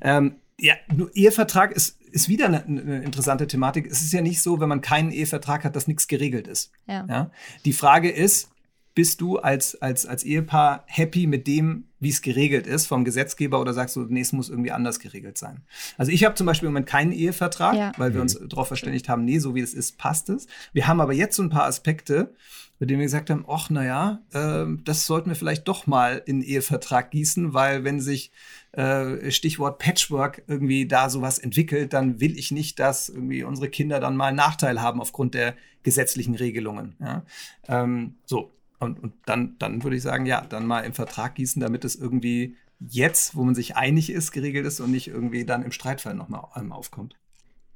Ähm, ähm, ja, nur Ehevertrag ist, ist wieder eine, eine, interessante Thematik. Es ist ja nicht so, wenn man keinen Ehevertrag hat, dass nichts geregelt ist. Ja. ja? Die Frage ist, bist du als, als, als Ehepaar happy mit dem, wie es geregelt ist vom Gesetzgeber oder sagst du, nee, es muss irgendwie anders geregelt sein? Also ich habe zum Beispiel im Moment keinen Ehevertrag, ja. weil wir uns darauf verständigt haben, nee, so wie es ist, passt es. Wir haben aber jetzt so ein paar Aspekte, bei denen wir gesagt haben, ach, naja, äh, das sollten wir vielleicht doch mal in den Ehevertrag gießen, weil wenn sich äh, Stichwort Patchwork irgendwie da sowas entwickelt, dann will ich nicht, dass irgendwie unsere Kinder dann mal einen Nachteil haben aufgrund der gesetzlichen Regelungen. Ja? Ähm, so, und, und dann, dann würde ich sagen, ja, dann mal im Vertrag gießen, damit es irgendwie jetzt, wo man sich einig ist, geregelt ist und nicht irgendwie dann im Streitfall nochmal ähm, aufkommt.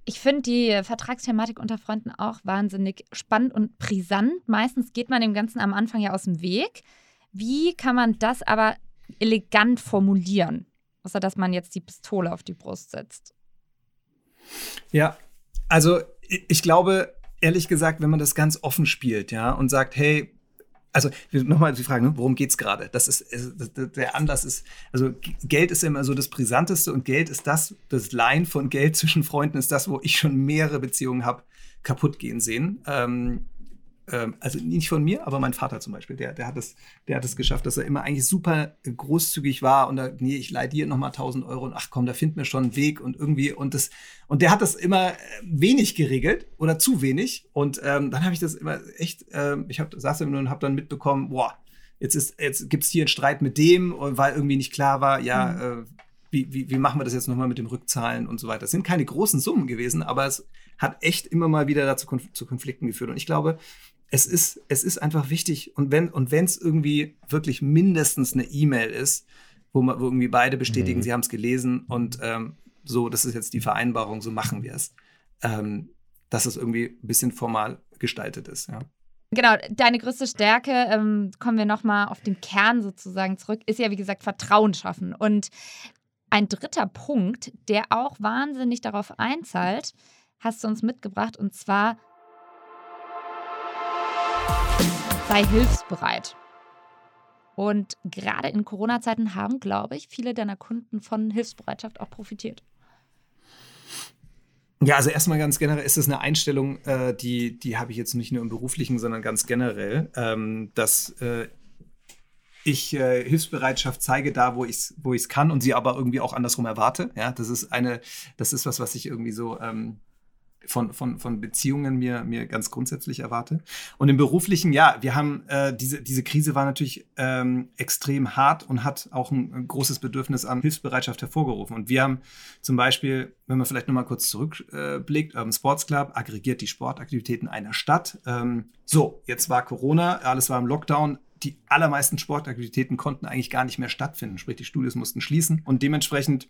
Ich finde die Vertragsthematik unter Freunden auch wahnsinnig spannend und brisant. Meistens geht man dem Ganzen am Anfang ja aus dem Weg. Wie kann man das aber elegant formulieren? Außer dass man jetzt die Pistole auf die Brust setzt. Ja, also ich glaube, ehrlich gesagt, wenn man das ganz offen spielt, ja, und sagt, hey, also nochmal die Frage, ne, worum geht's gerade? Das ist der Anlass ist, also Geld ist immer so das Brisanteste und Geld ist das, das Leihen von Geld zwischen Freunden ist das, wo ich schon mehrere Beziehungen habe kaputt gehen sehen. Ähm, also nicht von mir, aber mein Vater zum Beispiel, der, der hat es, der hat es geschafft, dass er immer eigentlich super großzügig war und da, nee, ich leih dir nochmal 1000 Euro und ach komm, da finden wir schon einen Weg und irgendwie und das, und der hat das immer äh, wenig geregelt oder zu wenig und ähm, dann habe ich das immer echt, ähm, ich hab, saß immer und habe dann mitbekommen, boah, jetzt ist, jetzt gibt's hier einen Streit mit dem, weil irgendwie nicht klar war, ja, mhm. äh, wie, wie, wie machen wir das jetzt nochmal mit dem Rückzahlen und so weiter. Das sind keine großen Summen gewesen, aber es hat echt immer mal wieder dazu zu Konflikten geführt. Und ich glaube, es ist, es ist einfach wichtig. Und wenn, und wenn es irgendwie wirklich mindestens eine E-Mail ist, wo, man, wo irgendwie beide bestätigen, mhm. sie haben es gelesen und ähm, so, das ist jetzt die Vereinbarung, so machen wir es. Ähm, dass es irgendwie ein bisschen formal gestaltet ist, ja. Genau, deine größte Stärke, ähm, kommen wir nochmal auf den Kern sozusagen zurück, ist ja, wie gesagt, Vertrauen schaffen. Und ein dritter Punkt, der auch wahnsinnig darauf einzahlt, hast du uns mitgebracht, und zwar sei hilfsbereit. Und gerade in Corona-Zeiten haben, glaube ich, viele deiner Kunden von Hilfsbereitschaft auch profitiert. Ja, also erstmal ganz generell ist es eine Einstellung, äh, die, die habe ich jetzt nicht nur im beruflichen, sondern ganz generell, ähm, dass äh, ich äh, Hilfsbereitschaft zeige da, wo ich es wo kann und sie aber irgendwie auch andersrum erwarte. Ja, das ist eine, das ist was, was ich irgendwie so ähm, von, von, von Beziehungen mir, mir ganz grundsätzlich erwarte. Und im beruflichen, ja, wir haben äh, diese, diese Krise war natürlich ähm, extrem hart und hat auch ein, ein, großes Bedürfnis an Hilfsbereitschaft hervorgerufen. Und wir haben zum Beispiel, wenn man vielleicht nochmal kurz zurückblickt, äh, Urban Sports Club aggregiert die Sportaktivitäten einer Stadt. Ähm, so, jetzt war Corona, alles war im Lockdown die allermeisten Sportaktivitäten konnten eigentlich gar nicht mehr stattfinden. Sprich, die Studios mussten schließen. Und dementsprechend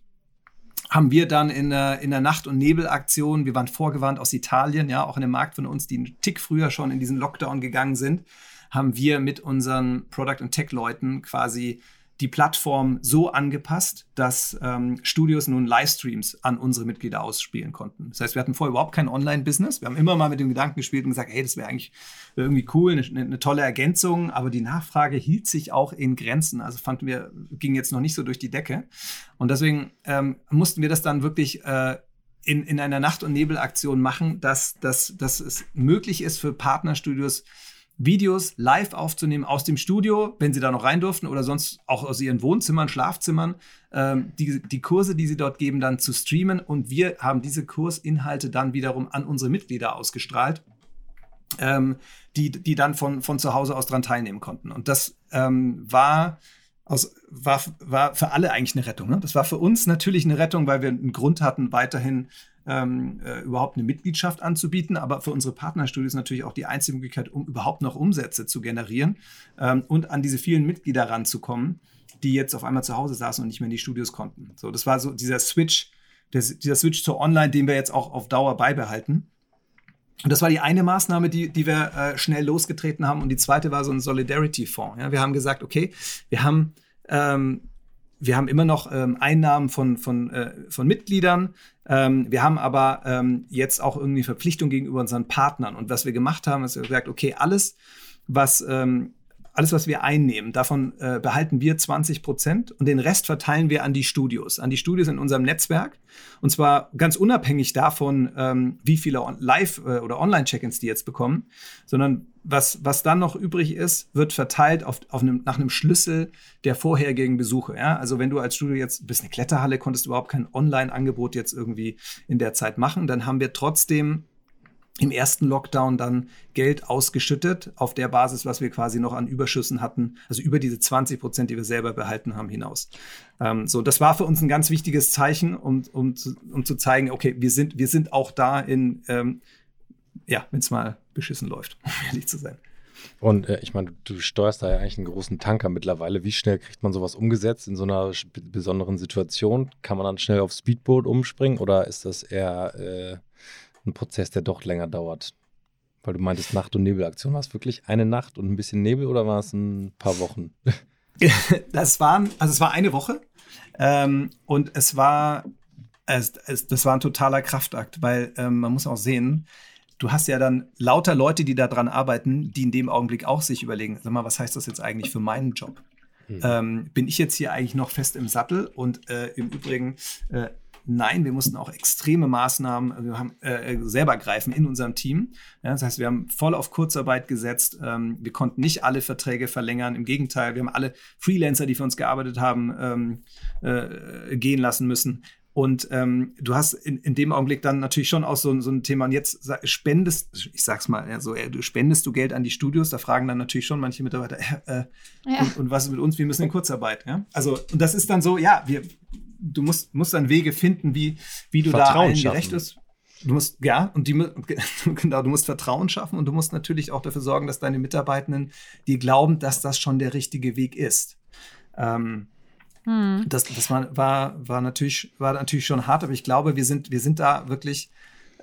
haben wir dann in der, in der Nacht- und Nebelaktion, wir waren vorgewarnt aus Italien, ja, auch in dem Markt von uns, die einen Tick früher schon in diesen Lockdown gegangen sind, haben wir mit unseren Product- und Tech-Leuten quasi die Plattform so angepasst, dass ähm, Studios nun Livestreams an unsere Mitglieder ausspielen konnten. Das heißt, wir hatten vorher überhaupt kein Online-Business. Wir haben immer mal mit dem Gedanken gespielt und gesagt, hey, das wäre eigentlich irgendwie cool, eine, eine, tolle Ergänzung, aber die Nachfrage hielt sich auch in Grenzen. Also fanden wir, ging jetzt noch nicht so durch die Decke. Und deswegen ähm, mussten wir das dann wirklich äh, in, in einer Nacht- und Nebelaktion machen, dass, dass, dass es möglich ist für Partnerstudios, Videos live aufzunehmen aus dem Studio, wenn sie da noch rein durften oder sonst auch aus ihren Wohnzimmern, Schlafzimmern, ähm, die, die Kurse, die sie dort geben, dann zu streamen. Und wir haben diese Kursinhalte dann wiederum an unsere Mitglieder ausgestrahlt, ähm, die, die dann von, von zu Hause aus dran teilnehmen konnten. Und das ähm, war aus, war, war für alle eigentlich eine Rettung. Ne? Das war für uns natürlich eine Rettung, weil wir einen Grund hatten, weiterhin ähm, äh, überhaupt eine Mitgliedschaft anzubieten, aber für unsere Partnerstudios natürlich auch die einzige Möglichkeit, um überhaupt noch Umsätze zu generieren ähm, und an diese vielen Mitglieder ranzukommen, die jetzt auf einmal zu Hause saßen und nicht mehr in die Studios konnten. So, das war so dieser Switch, der, dieser Switch zur Online, den wir jetzt auch auf Dauer beibehalten. Und das war die eine Maßnahme, die, die wir äh, schnell losgetreten haben. Und die zweite war so ein Solidarity-Fonds. Ja? Wir haben gesagt, okay, wir haben ähm, wir haben immer noch ähm, Einnahmen von, von, äh, von Mitgliedern. Ähm, wir haben aber ähm, jetzt auch irgendwie Verpflichtung gegenüber unseren Partnern. Und was wir gemacht haben, ist, gesagt, okay, alles, was ähm, alles, was wir einnehmen, davon äh, behalten wir 20 Prozent und den Rest verteilen wir an die Studios, an die Studios in unserem Netzwerk. Und zwar ganz unabhängig davon, ähm, wie viele Live- äh, oder Online-Check-ins die jetzt bekommen, sondern was, was dann noch übrig ist, wird verteilt auf, auf einem, nach einem Schlüssel der vorherigen Besuche. Ja? Also wenn du als Studio jetzt bist eine Kletterhalle, konntest du überhaupt kein Online-Angebot jetzt irgendwie in der Zeit machen, dann haben wir trotzdem im ersten Lockdown dann Geld ausgeschüttet auf der Basis, was wir quasi noch an Überschüssen hatten, also über diese 20 Prozent, die wir selber behalten haben, hinaus. Ähm, so, das war für uns ein ganz wichtiges Zeichen, um, um, zu, um zu zeigen, okay, wir sind, wir sind auch da in, ähm, ja, wenn es mal beschissen läuft, um ehrlich zu sein. Und äh, ich meine, du steuerst da ja eigentlich einen großen Tanker mittlerweile. Wie schnell kriegt man sowas umgesetzt in so einer besonderen Situation? Kann man dann schnell auf Speedboat umspringen oder ist das eher äh, ein Prozess, der doch länger dauert? Weil du meintest Nacht- und Nebelaktion. War es wirklich eine Nacht und ein bisschen Nebel oder war es ein paar Wochen? das waren, also es war eine Woche ähm, und es war, es, es, das war ein totaler Kraftakt, weil ähm, man muss auch sehen, du hast ja dann lauter Leute, die daran arbeiten, die in dem Augenblick auch sich überlegen, sag mal, was heißt das jetzt eigentlich für meinen Job? Hm. Ähm, bin ich jetzt hier eigentlich noch fest im Sattel? Und äh, im Übrigen, äh, Nein, wir mussten auch extreme Maßnahmen also wir haben, äh, selber greifen in unserem Team. Ja, das heißt, wir haben voll auf Kurzarbeit gesetzt. Ähm, wir konnten nicht alle Verträge verlängern. Im Gegenteil, wir haben alle Freelancer, die für uns gearbeitet haben, ähm, äh, gehen lassen müssen. Und ähm, du hast in, in dem Augenblick dann natürlich schon auch so, so ein Thema. Und jetzt spendest, ich sag's mal, ja, so, du spendest du Geld an die Studios, da fragen dann natürlich schon manche Mitarbeiter, äh, äh, ja. und, und, was ist mit uns? Wir müssen in Kurzarbeit. Ja? Also, und das ist dann so, ja, wir, du musst, musst dann Wege finden, wie, wie du da allen gerecht ist. Du musst, ja, und die, genau, du musst Vertrauen schaffen und du musst natürlich auch dafür sorgen, dass deine Mitarbeitenden dir glauben, dass das schon der richtige Weg ist. Ähm, hm. Das, das war, war, war, natürlich, war natürlich schon hart, aber ich glaube, wir sind, wir sind da wirklich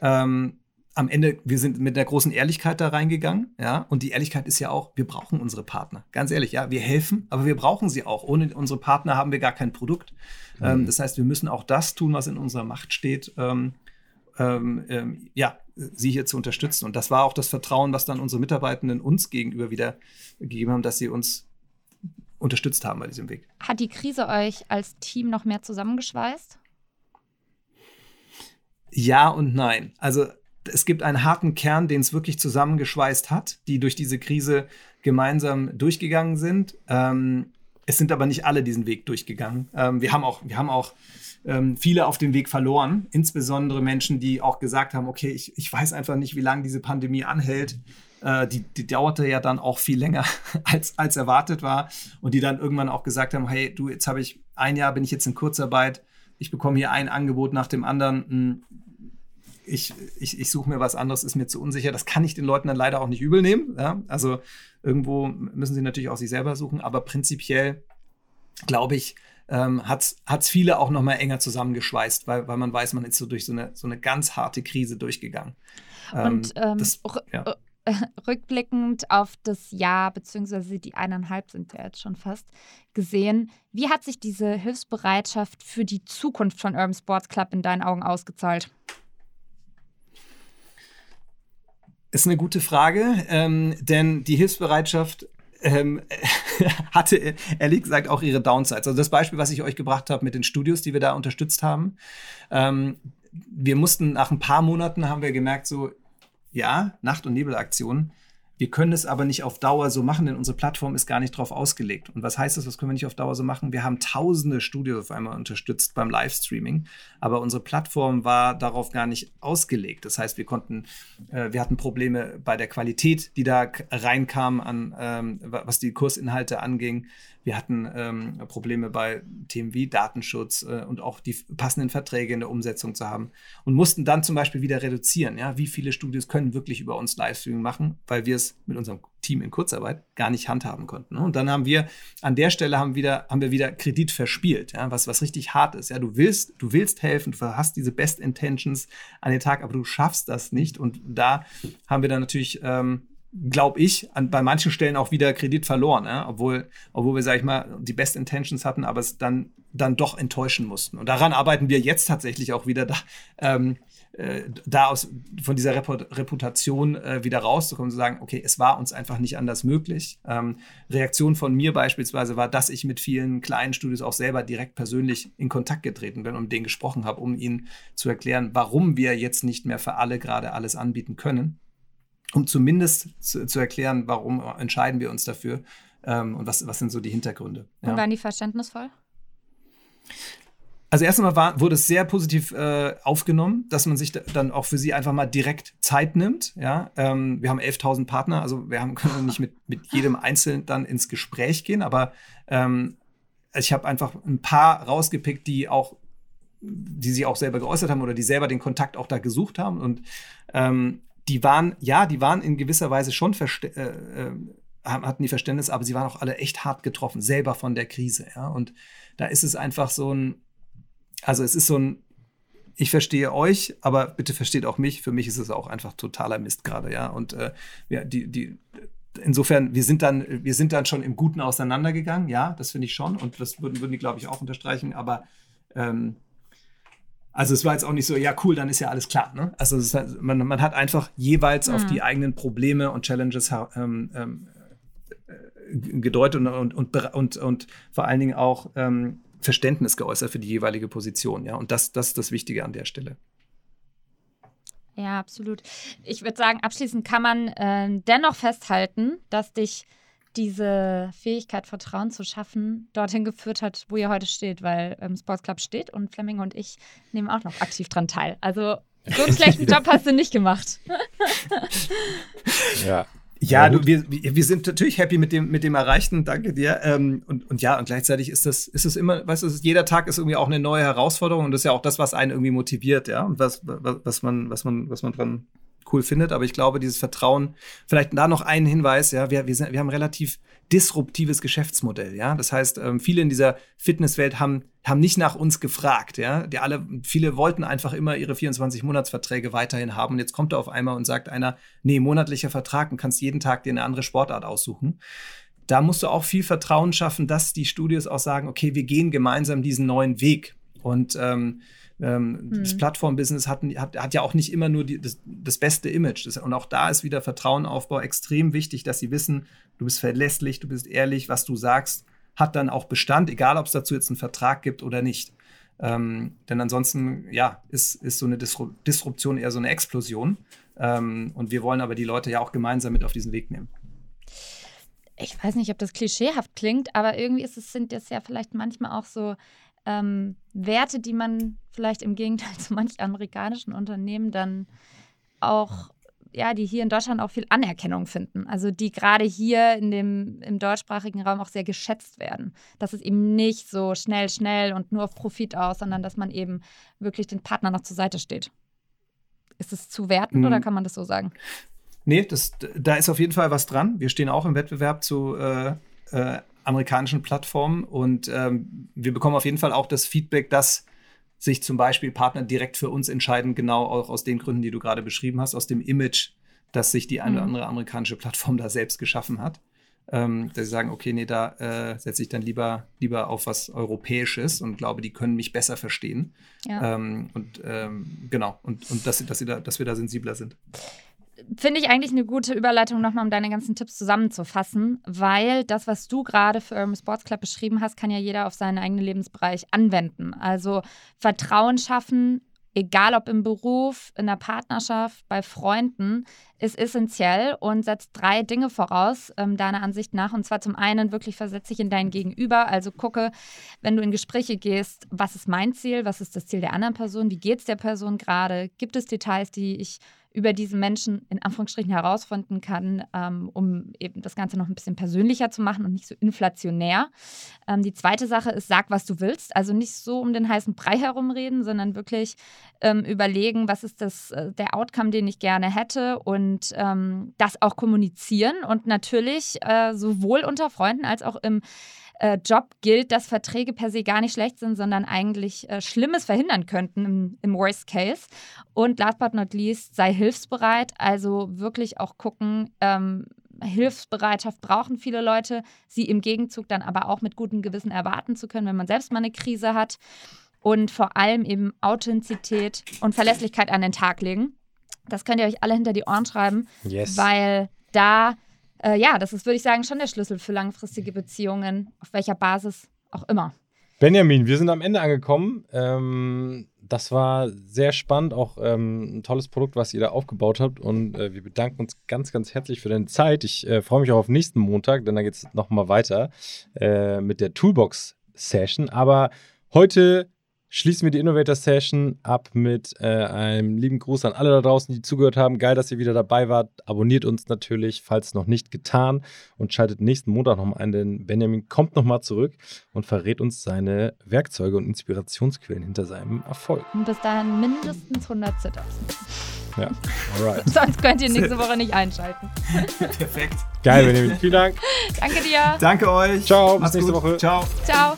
ähm, am Ende, wir sind mit der großen Ehrlichkeit da reingegangen, ja, und die Ehrlichkeit ist ja auch, wir brauchen unsere Partner. Ganz ehrlich, ja, wir helfen, aber wir brauchen sie auch. Ohne unsere Partner haben wir gar kein Produkt. Mhm. Ähm, das heißt, wir müssen auch das tun, was in unserer Macht steht, ähm, ähm, ähm, ja, sie hier zu unterstützen. Und das war auch das Vertrauen, was dann unsere Mitarbeitenden uns gegenüber wieder gegeben haben, dass sie uns unterstützt haben bei diesem Weg. Hat die Krise euch als Team noch mehr zusammengeschweißt? Ja und nein. Also es gibt einen harten Kern, den es wirklich zusammengeschweißt hat, die durch diese Krise gemeinsam durchgegangen sind. Ähm, es sind aber nicht alle diesen Weg durchgegangen. Ähm, wir haben auch, wir haben auch ähm, viele auf dem Weg verloren, insbesondere Menschen, die auch gesagt haben, okay, ich, ich weiß einfach nicht, wie lange diese Pandemie anhält. Äh, die, die dauerte ja dann auch viel länger, als, als erwartet war. Und die dann irgendwann auch gesagt haben, hey, du, jetzt habe ich ein Jahr, bin ich jetzt in Kurzarbeit, ich bekomme hier ein Angebot nach dem anderen. Ich, ich, ich suche mir was anderes, ist mir zu unsicher. Das kann ich den Leuten dann leider auch nicht übel nehmen. Ja? Also irgendwo müssen sie natürlich auch sich selber suchen, aber prinzipiell glaube ich, ähm, hat es viele auch noch mal enger zusammengeschweißt, weil, weil man weiß, man ist so durch so eine, so eine ganz harte Krise durchgegangen. Ähm, Und ähm, das, ja. rückblickend auf das Jahr, beziehungsweise die eineinhalb sind ja jetzt schon fast gesehen, wie hat sich diese Hilfsbereitschaft für die Zukunft von Urban Sports Club in deinen Augen ausgezahlt? Ist eine gute Frage, ähm, denn die Hilfsbereitschaft ähm, hatte ehrlich gesagt auch ihre Downsides. Also das Beispiel, was ich euch gebracht habe mit den Studios, die wir da unterstützt haben. Ähm, wir mussten nach ein paar Monaten haben wir gemerkt, so ja, Nacht- und Nebelaktionen wir können es aber nicht auf Dauer so machen, denn unsere Plattform ist gar nicht darauf ausgelegt. Und was heißt das? Was können wir nicht auf Dauer so machen? Wir haben tausende Studios auf einmal unterstützt beim Livestreaming, aber unsere Plattform war darauf gar nicht ausgelegt. Das heißt, wir konnten, äh, wir hatten Probleme bei der Qualität, die da reinkam, an ähm, was die Kursinhalte anging. Wir hatten ähm, Probleme bei Themen wie Datenschutz äh, und auch die passenden Verträge in der Umsetzung zu haben und mussten dann zum Beispiel wieder reduzieren. Ja, wie viele Studios können wirklich über uns Livestreaming machen, weil wir es mit unserem Team in Kurzarbeit gar nicht handhaben konnten. Ne? Und dann haben wir an der Stelle haben, wieder, haben wir wieder Kredit verspielt, ja, was, was richtig hart ist. Ja, du willst, du willst helfen, du hast diese Best Intentions an den Tag, aber du schaffst das nicht. Und da haben wir dann natürlich ähm, glaube ich, an, bei manchen Stellen auch wieder Kredit verloren, ja? obwohl, obwohl wir, sag ich mal, die Best Intentions hatten, aber es dann, dann doch enttäuschen mussten. Und daran arbeiten wir jetzt tatsächlich auch wieder, da, ähm, äh, da aus, von dieser Reputation äh, wieder rauszukommen, zu sagen, okay, es war uns einfach nicht anders möglich. Ähm, Reaktion von mir beispielsweise war, dass ich mit vielen kleinen Studios auch selber direkt persönlich in Kontakt getreten bin und denen gesprochen habe, um ihnen zu erklären, warum wir jetzt nicht mehr für alle gerade alles anbieten können um zumindest zu, zu, erklären, warum entscheiden wir uns dafür ähm, und was, was sind so die Hintergründe. Ja. Und waren die verständnisvoll? Also erst einmal war, wurde es sehr positiv äh, aufgenommen, dass man sich da, dann auch für sie einfach mal direkt Zeit nimmt. Ja, ähm, wir haben 11.000 Partner, also wir haben, können nicht mit, mit jedem Einzelnen dann ins Gespräch gehen, aber ähm, ich habe einfach ein paar rausgepickt, die auch, die sie auch selber geäußert haben oder die selber den Kontakt auch da gesucht haben und ähm, die waren, ja, die waren in gewisser Weise schon äh, äh, hatten die Verständnis, aber sie waren auch alle echt hart getroffen, selber von der Krise, ja. Und da ist es einfach so ein, also es ist so ein, ich verstehe euch, aber bitte versteht auch mich. Für mich ist es auch einfach totaler Mist gerade, ja. Und äh, ja, die, die, insofern, wir sind dann, wir sind dann schon im Guten auseinandergegangen, ja, das finde ich schon. Und das würden, würden die, glaube ich, auch unterstreichen. Aber ähm, also es war jetzt auch nicht so, ja cool, dann ist ja alles klar. Ne? Also halt, man, man, hat einfach jeweils mhm. auf die eigenen Probleme und Challenges ähm, ähm, äh, gedeutet und, und, und, und, und vor allen Dingen auch ähm, Verständnis geäußert für die jeweilige Position. Ja? Und das, das ist das Wichtige an der Stelle. Ja, absolut. Ich würde sagen, abschließend kann man äh, dennoch festhalten, dass dich diese Fähigkeit, Vertrauen zu schaffen, dorthin geführt hat, wo ihr heute steht, weil ähm, Sports Club steht und Fleming und ich nehmen auch noch aktiv dran teil. Also so einen schlechten Job hast du nicht gemacht. ja. Ja, du, wir, wir sind natürlich happy mit dem, mit dem Erreichten, danke dir. Ähm, und, und ja, und gleichzeitig ist das, ist es immer, weißt du, jeder Tag ist irgendwie auch eine neue Herausforderung und das ist ja auch das, was einen irgendwie motiviert, ja, und was, was, was man, was man, was man dran cool findet. Aber ich glaube, dieses Vertrauen, vielleicht da noch ein Hinweis, ja, wir, wir, sind, wir haben relativ disruptives Geschäftsmodell, ja. Das heißt, ähm, viele in dieser Fitnesswelt haben, haben nicht nach uns gefragt, ja. Die alle, viele wollten einfach immer ihre 24-Monatsverträge weiterhin haben. Und jetzt kommt da auf einmal und sagt einer, nee, monatlicher Vertrag und kannst jeden Tag dir eine andere Sportart aussuchen da musst du auch viel Vertrauen schaffen, dass die Studios auch sagen, okay, wir gehen gemeinsam diesen neuen Weg. Und ähm, ähm, mhm. Das Plattform-Business hat, hat, hat, ja auch nicht immer nur die, das, das, beste Image. Das, und auch da ist wieder Vertrauenaufbau extrem wichtig, dass sie wissen, du bist verlässlich, du bist ehrlich, was du sagst, hat dann auch Bestand, egal ob es dazu jetzt einen Vertrag gibt oder nicht. Ähm, denn ansonsten, ja, ist, ist so eine Disruption eher so eine Explosion. Ähm, und wir wollen aber die Leute ja auch gemeinsam mit auf diesen Weg nehmen ich weiß nicht, ob das klischeehaft klingt, aber irgendwie ist es, sind das ja vielleicht manchmal auch so ähm, Werte, die man vielleicht im Gegenteil zu manchen amerikanischen Unternehmen dann auch, ja, die hier in Deutschland auch viel Anerkennung finden. Also die gerade hier in dem, im deutschsprachigen Raum auch sehr geschätzt werden. Dass es eben nicht so schnell, schnell und nur auf Profit aus, sondern dass man eben wirklich den Partner noch zur Seite steht. Ist es zu werten mhm. oder kann man das so sagen? Nee, das, da ist auf jeden Fall was dran. Wir stehen auch im Wettbewerb zu äh, äh, amerikanischen Plattformen und ähm, wir bekommen auf jeden Fall auch das Feedback, dass sich zum Beispiel Partner direkt für uns entscheiden, genau auch aus den Gründen, die du gerade beschrieben hast, aus dem Image, das sich die eine oder mhm. andere amerikanische Plattform da selbst geschaffen hat. Ähm, dass sie sagen, okay, nee, da äh, setze ich dann lieber, lieber auf was Europäisches und glaube, die können mich besser verstehen. Ja. Ähm, und ähm, genau, und, und dass, dass, da, dass wir da sensibler sind finde ich eigentlich eine gute Überleitung nochmal, um deine ganzen Tipps zusammenzufassen, weil das, was du gerade für Urban Sports Club beschrieben hast, kann ja jeder auf seinen eigenen Lebensbereich anwenden. Also Vertrauen schaffen, egal ob im Beruf, in der Partnerschaft, bei Freunden, ist essentiell und setzt drei Dinge voraus, ähm, deiner Ansicht nach. Und zwar zum einen wirklich versetze dich in dein Gegenüber. Also gucke, wenn du in Gespräche gehst, was ist mein Ziel, was ist das Ziel der anderen Person, wie geht es der Person gerade, gibt es Details, die ich über diesen Menschen in Anführungsstrichen herausfinden kann, ähm, um eben das Ganze noch ein bisschen persönlicher zu machen und nicht so inflationär. Ähm, die zweite Sache ist, sag, was du willst. Also nicht so um den heißen Brei herumreden, sondern wirklich ähm, überlegen, was ist das, äh, der Outcome, den ich gerne hätte und ähm, das auch kommunizieren und natürlich äh, sowohl unter Freunden als auch im äh, Job gilt, dass Verträge per se gar nicht schlecht sind, sondern eigentlich äh, Schlimmes verhindern könnten im, im, Worst Case. Und last but not least, sei hilfsbereit, also wirklich auch gucken, ähm, Hilfsbereitschaft brauchen viele Leute, sie im Gegenzug dann aber auch mit gutem Gewissen erwarten zu können, wenn man selbst mal eine Krise hat. Und vor allem eben Authentizität und Verlässlichkeit an den Tag legen. Das könnt ihr euch alle hinter die Ohren schreiben, yes. weil da äh, ja, das ist, würde ich sagen, schon der Schlüssel für langfristige Beziehungen, auf welcher Basis auch immer. Benjamin, wir sind am Ende angekommen. Ähm, das war sehr spannend, auch ähm, ein tolles Produkt, was ihr da aufgebaut habt. Und äh, wir bedanken uns ganz, ganz herzlich für deine Zeit. Ich äh, freue mich auch auf nächsten Montag, denn da geht es nochmal weiter äh, mit der Toolbox-Session. Aber heute schließen wir die Innovator Session ab mit äh, einem lieben Gruß an alle da draußen, die zugehört haben. Geil, dass ihr wieder dabei wart. Abonniert uns natürlich, falls noch nicht getan. Und schaltet nächsten Montag nochmal ein, denn Benjamin kommt nochmal zurück und verrät uns seine Werkzeuge und Inspirationsquellen hinter seinem Erfolg. Und bis dahin mindestens 100 Sit-Ups. Ja, alright. Sonst könnt ihr nächste Woche nicht einschalten. Perfekt. Geil, Benjamin. Vielen Dank. Danke dir. Danke euch. Ciao, bis nächste gut. Woche. Ciao. Ciao.